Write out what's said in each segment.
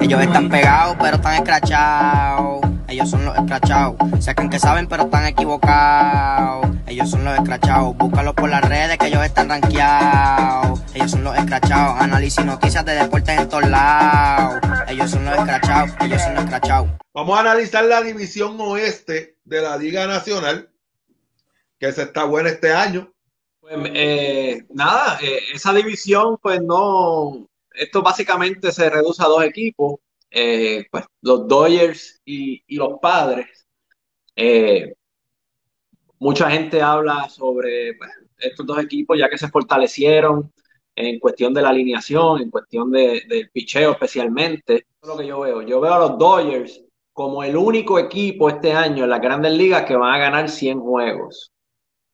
Ellos están pegados, pero están escrachados. Ellos son los escrachados. Sacan que saben, pero están equivocados. Ellos son los escrachados. Búscalos por las redes, que ellos están rankeados. Ellos son los escrachados. Análisis noticias de deportes en todos lados. Ellos son los escrachados. Ellos son los escrachados. Vamos a analizar la división oeste de la Liga Nacional, que se está buena este año. Pues eh, nada, eh, esa división, pues no, esto básicamente se reduce a dos equipos, eh, pues los Dodgers y, los Padres. mucha gente habla sobre pues, estos dos equipos ya que se fortalecieron en cuestión de la alineación, en cuestión de, del picheo especialmente. Lo que yo veo. Yo veo a los Dodgers como el único equipo este año en las grandes ligas que van a ganar 100 juegos.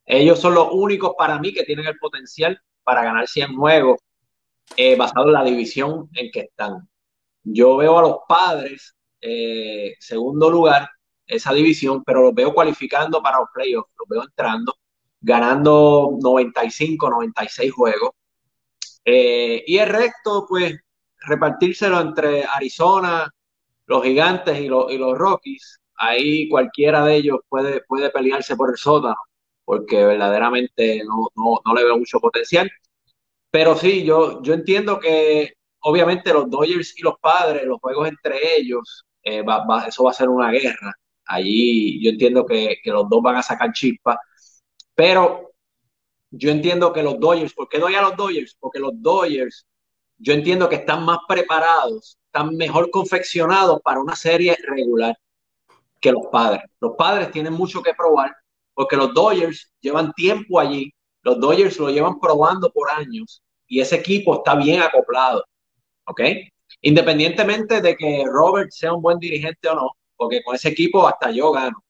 Ellos son los únicos para mí que tienen el potencial para ganar 100 juegos eh, basado en la división en que están. Yo veo a los padres, eh, segundo lugar, esa división, pero los veo cualificando para los playoffs, los veo entrando, ganando 95, 96 juegos. Eh, y el resto, pues, repartírselo entre Arizona, los Gigantes y los, Rockies. Ahí cualquiera de ellos puede, puede pelearse por el sótano porque verdaderamente no, no, le veo mucho potencial. Pero sí, yo, yo entiendo que obviamente los Dodgers y los padres, los juegos entre ellos, eh, eso va a ser una guerra. Allí yo entiendo que, los dos van a sacar chispas, pero yo entiendo que los Dodgers, ¿por qué doy a los Dodgers? Porque los Dodgers, yo entiendo que están más preparados, están mejor confeccionados para una serie regular que los padres. Los padres tienen mucho que probar porque los Dodgers llevan tiempo allí, los Dodgers lo llevan probando por años y ese equipo está bien acoplado, ¿ok? Independientemente de que Robert sea un buen dirigente o no, porque con ese equipo hasta yo gano,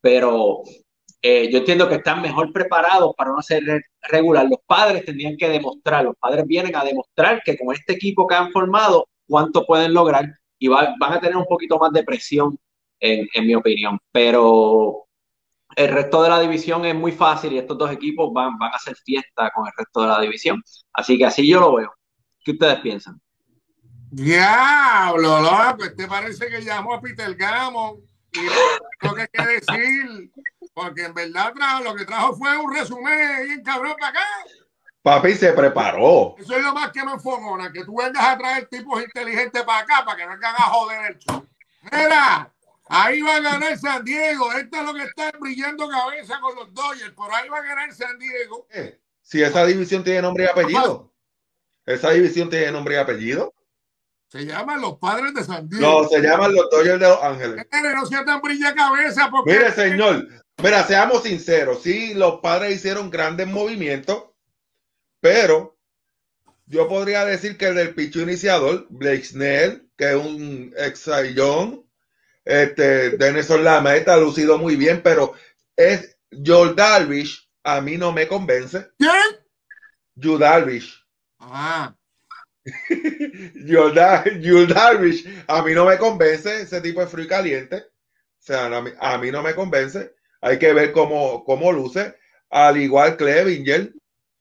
pero eh, yo entiendo que están mejor preparados para una serie regular. Los padres tendrían que demostrar, los padres vienen a demostrar que con este equipo que han formado, cuánto pueden lograr y van a tener un poquito más de presión, en, en mi opinión. Pero el resto de la división es muy fácil y estos dos equipos van, van a hacer fiesta con el resto de la división. Así que así yo lo veo. ¿Qué ustedes piensan? Diablo, loco, ¿te parece que llamó a Peter Gammon y lo que que decir? Porque en verdad lo que trajo fue un resumen bien cabrón para acá. Papi se preparó. Eso es lo más que me enfogona, que tú vengas a traer tipos inteligentes para acá para que no hagan a joder el show. Mira, Ahí va a ganar San Diego. Esto es lo que está brillando cabeza con los Dodgers. Por ahí va a ganar San Diego. Eh, si esa división tiene nombre y apellido. Esa división tiene nombre y apellido. Se llaman los padres de San Diego. No, se llaman los Dodgers de Los Ángeles. no sea tan brilla cabeza. Porque... Mire, señor. Mira, seamos sinceros. Sí, los padres hicieron grandes movimientos, pero yo podría decir que el del picho iniciador, Blake Snell, que es un ex este, Denison Lama está lucido muy bien, pero es Joel Darvish, a mí no me convence. ¿Quién? Darvish. Ah. Darvish, a mí no me convence ese tipo de frío caliente. O sea, a mí, no me convence. Hay que ver cómo, cómo luce. Al igual Clevinger.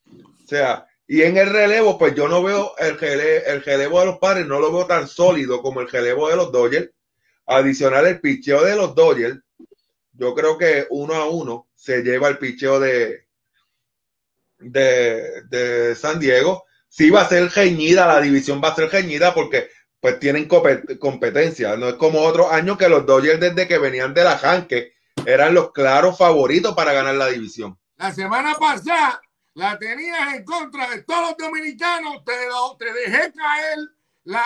O sea, y en el relevo, pues yo no veo el, el relevo de los padres, no lo veo tan sólido como el relevo de los Dodgers adicional el picheo de los Dodgers, yo creo que uno a uno se lleva el picheo de, de, San Diego. Sí va a ser geñida, la división va a ser geñida porque pues tienen competencia. No es como otros años que los Dodgers desde que venían de la Janque eran los claros favoritos para ganar la división. La semana pasada la tenías en contra de todos los dominicanos, te, te dejé caer la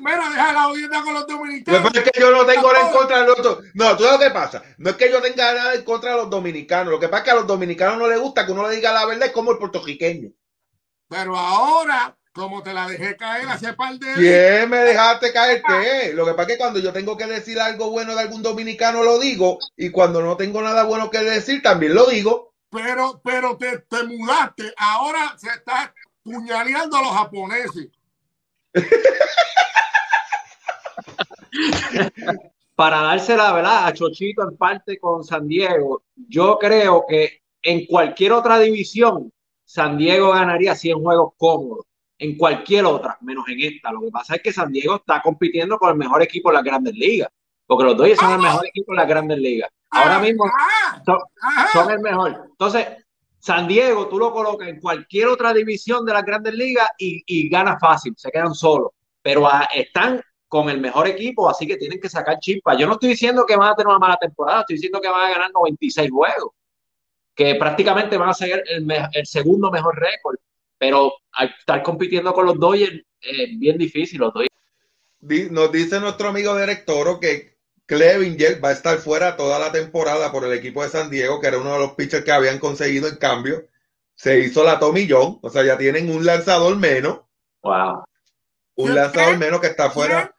Mira, deja la audiencia con los dominicanos. No es que yo no tengo nada en contra de los No, tú sabes lo que pasa. No es que yo tenga nada en contra de los dominicanos. Lo que pasa es que a los dominicanos no les gusta que uno le diga la verdad, es como el puertorriqueño. Pero ahora, como te la dejé caer hace par de. ¿Quién me dejaste caer qué? Lo que pasa es que cuando yo tengo que decir algo bueno de algún dominicano lo digo. Y cuando no tengo nada bueno que decir, también lo digo. Pero, pero te, te mudaste. Ahora se está puñaleando a los japoneses. Para darse la verdad a Chochito en parte con San Diego, yo creo que en cualquier otra división, San Diego ganaría 100 juegos cómodos. en cualquier otra, menos en esta. Lo que pasa es que San Diego está compitiendo con el mejor equipo de las grandes ligas, porque los Dodgers son el mejor equipo de las grandes ligas. Ahora mismo son, son el mejor. Entonces, San Diego, tú lo colocas en cualquier otra división de las grandes ligas y, y gana fácil, se quedan solos. Pero a, están con el mejor equipo, así que tienen que sacar chispas. Yo no estoy diciendo que van a tener una mala temporada, estoy diciendo que van a ganar 96 juegos, que prácticamente van a ser el, el segundo mejor récord. Pero al estar compitiendo con los Dodgers es bien difícil. Los Dodgers. Nos dice nuestro amigo director que Clevinger va a estar fuera toda la temporada por el equipo de San Diego, que era uno de los pitchers que habían conseguido en cambio. Se hizo la Tommy John, o sea, ya tienen un lanzador menos. Wow. Un lanzador menos que está fuera.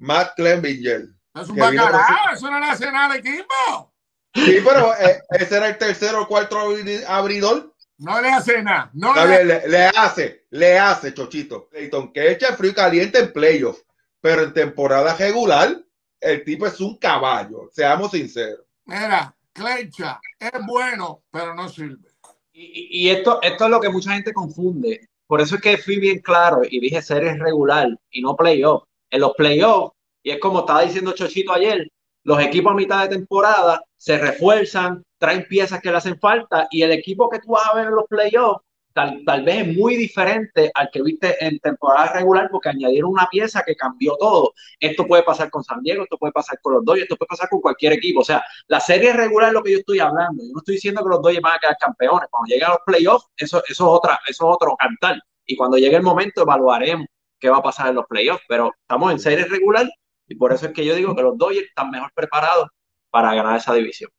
Matt Clevinger. Es un bacalao, eso no le hace nada al equipo. Sí, pero eh, ese era el tercero o cuarto abridor. No le hace nada. No le... Le, le... hace, le hace, Chochito. Clayton que echa frío y caliente en playoffs, pero en temporada regular, el tipo es un caballo, seamos sinceros. Mira, Clecha es bueno, pero no sirve. Y, y, esto, esto es lo que mucha gente confunde. Por eso es que fui bien claro y dije series regular y no playoff. En los playoffs, y es como estaba diciendo Chochito ayer, los equipos a mitad de temporada se refuerzan, traen piezas que le hacen falta y el equipo que tú vas a ver en los playoffs tal, tal vez es muy diferente al que viste en temporada regular porque añadieron una pieza que cambió todo. Esto puede pasar con San Diego, esto puede pasar con los Dodgers, esto puede pasar con cualquier equipo. O sea, la serie regular es lo que yo estoy hablando. Yo no estoy diciendo que los Dodgers van a quedar campeones. Cuando lleguen los playoffs, eso, eso, es otra, eso es otro cantar. Y cuando llegue el momento, evaluaremos qué va a pasar en los playoffs. Pero estamos en serie regular y por eso es que yo digo que los Dodgers están mejor preparados para ganar esa división.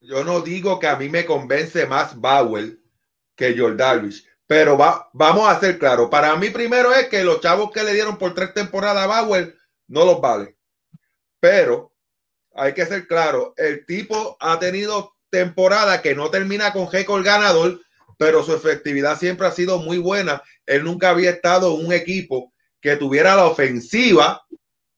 Yo no digo que a mí me convence más Bauer que Jordavish, pero va, vamos a ser claros. Para mí primero es que los chavos que le dieron por tres temporadas a Bauer no los vale. Pero hay que ser claro, el tipo ha tenido temporada que no termina con récord ganador, pero su efectividad siempre ha sido muy buena. Él nunca había estado en un equipo que tuviera la ofensiva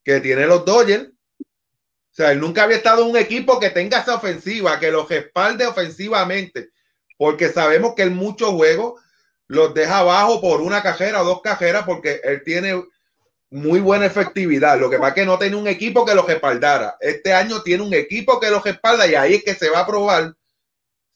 que tiene los Dodgers. O sea, él nunca había estado en un equipo que tenga esa ofensiva, que los respalde ofensivamente, porque sabemos que en muchos juegos los deja abajo por una cajera o dos cajeras, porque él tiene muy buena efectividad. Lo que pasa es que no tiene un equipo que lo respaldara. Este año tiene un equipo que lo respalda y ahí es que se va a probar,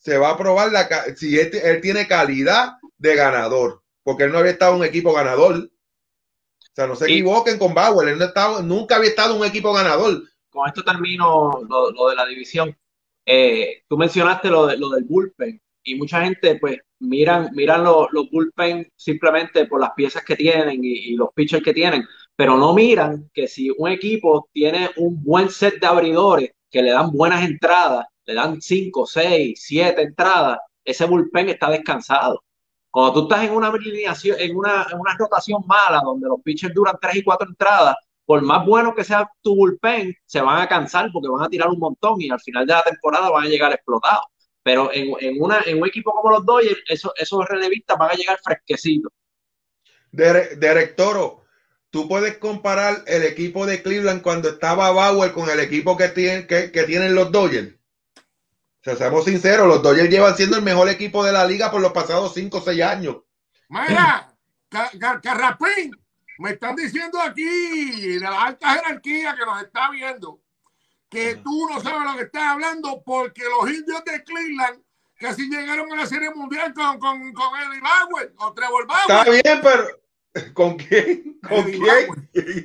se va a probar la, si él, él tiene calidad de ganador, porque él no había estado en un equipo ganador. O sea, no se equivoquen con Bauer, él no estaba, nunca había estado en un equipo ganador. Con esto termino lo, lo de la división. Eh, tú mencionaste lo, de, lo del bullpen y mucha gente pues miran, miran los, los bullpen simplemente por las piezas que tienen y, y, los pitchers que tienen, pero no miran que si un equipo tiene un buen set de abridores que le dan buenas entradas, le dan 5, 6, 7 entradas, ese bullpen está descansado. Cuando tú estás en una alineación, en una, en una rotación mala, donde los pitchers duran tres y cuatro entradas, por más bueno que sea tu bullpen, se van a cansar porque van a tirar un montón y al final de la temporada van a llegar explotados. Pero en, en, una, en un equipo como los Dodgers, eso, esos relevistas van a llegar fresquecitos. Derek Toro, tú puedes comparar el equipo de Cleveland cuando estaba Bauer con el equipo que, tiene, que, que tienen los Dodgers. O sea, seamos sinceros, los Dodgers llevan siendo el mejor equipo de la liga por los pasados 5 o 6 años. Mira, Carrapín, me están diciendo aquí, de la alta jerarquía que nos está viendo, que tú no sabes lo que estás hablando porque los indios de Cleveland casi llegaron a la Serie Mundial con, con, con Eddie Bauer o Trevor Bauer. Está bien, pero ¿con quién? ¿Con Eddie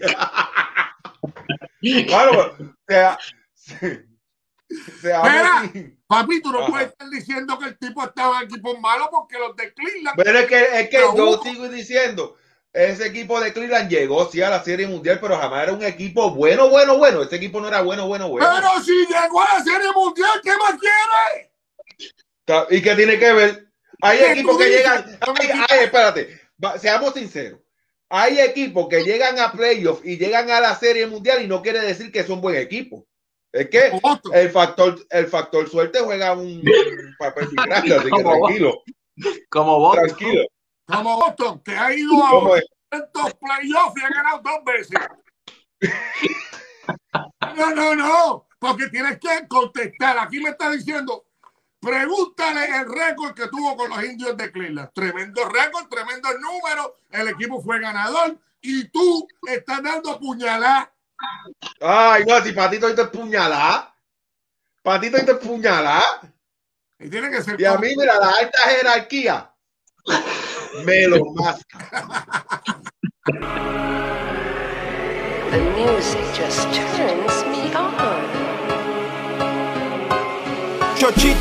quién? bueno, o sea, o sea, Mira, papi, tú no Ajá. puedes estar diciendo que el tipo estaba en equipos malos porque los de Cleveland. Pero es que, es que yo sigo diciendo, ese equipo de Cleveland llegó sí a la Serie Mundial, pero jamás era un equipo bueno, bueno, bueno. Ese equipo no era bueno, bueno, bueno. Pero si llegó a la Serie Mundial, ¿qué más quiere? ¿Y qué tiene que ver? Hay equipos que llegan. Ay, ay, espérate, seamos sinceros. Hay equipos que llegan a playoffs y llegan a la Serie Mundial y no quiere decir que son buen equipo. Es que el factor, el factor suerte juega un, un papel muy grande, así que tranquilo. Como vos. Tranquilo. Como Boston, que ha ido a estos playoffs y ha ganado dos veces. No, no, no, porque tienes que contestar. Aquí me está diciendo Pregúntale el récord que tuvo con los indios de Cleveland. Tremendo récord, tremendo número. El equipo fue ganador y tú estás dando puñalada. Ay, no, si Patito ahí te puñalá. Patito ahí te puñalá. Y tiene que ser. Y a mí, mira, la alta jerarquía me lo masca. The music just turns me on. Chochito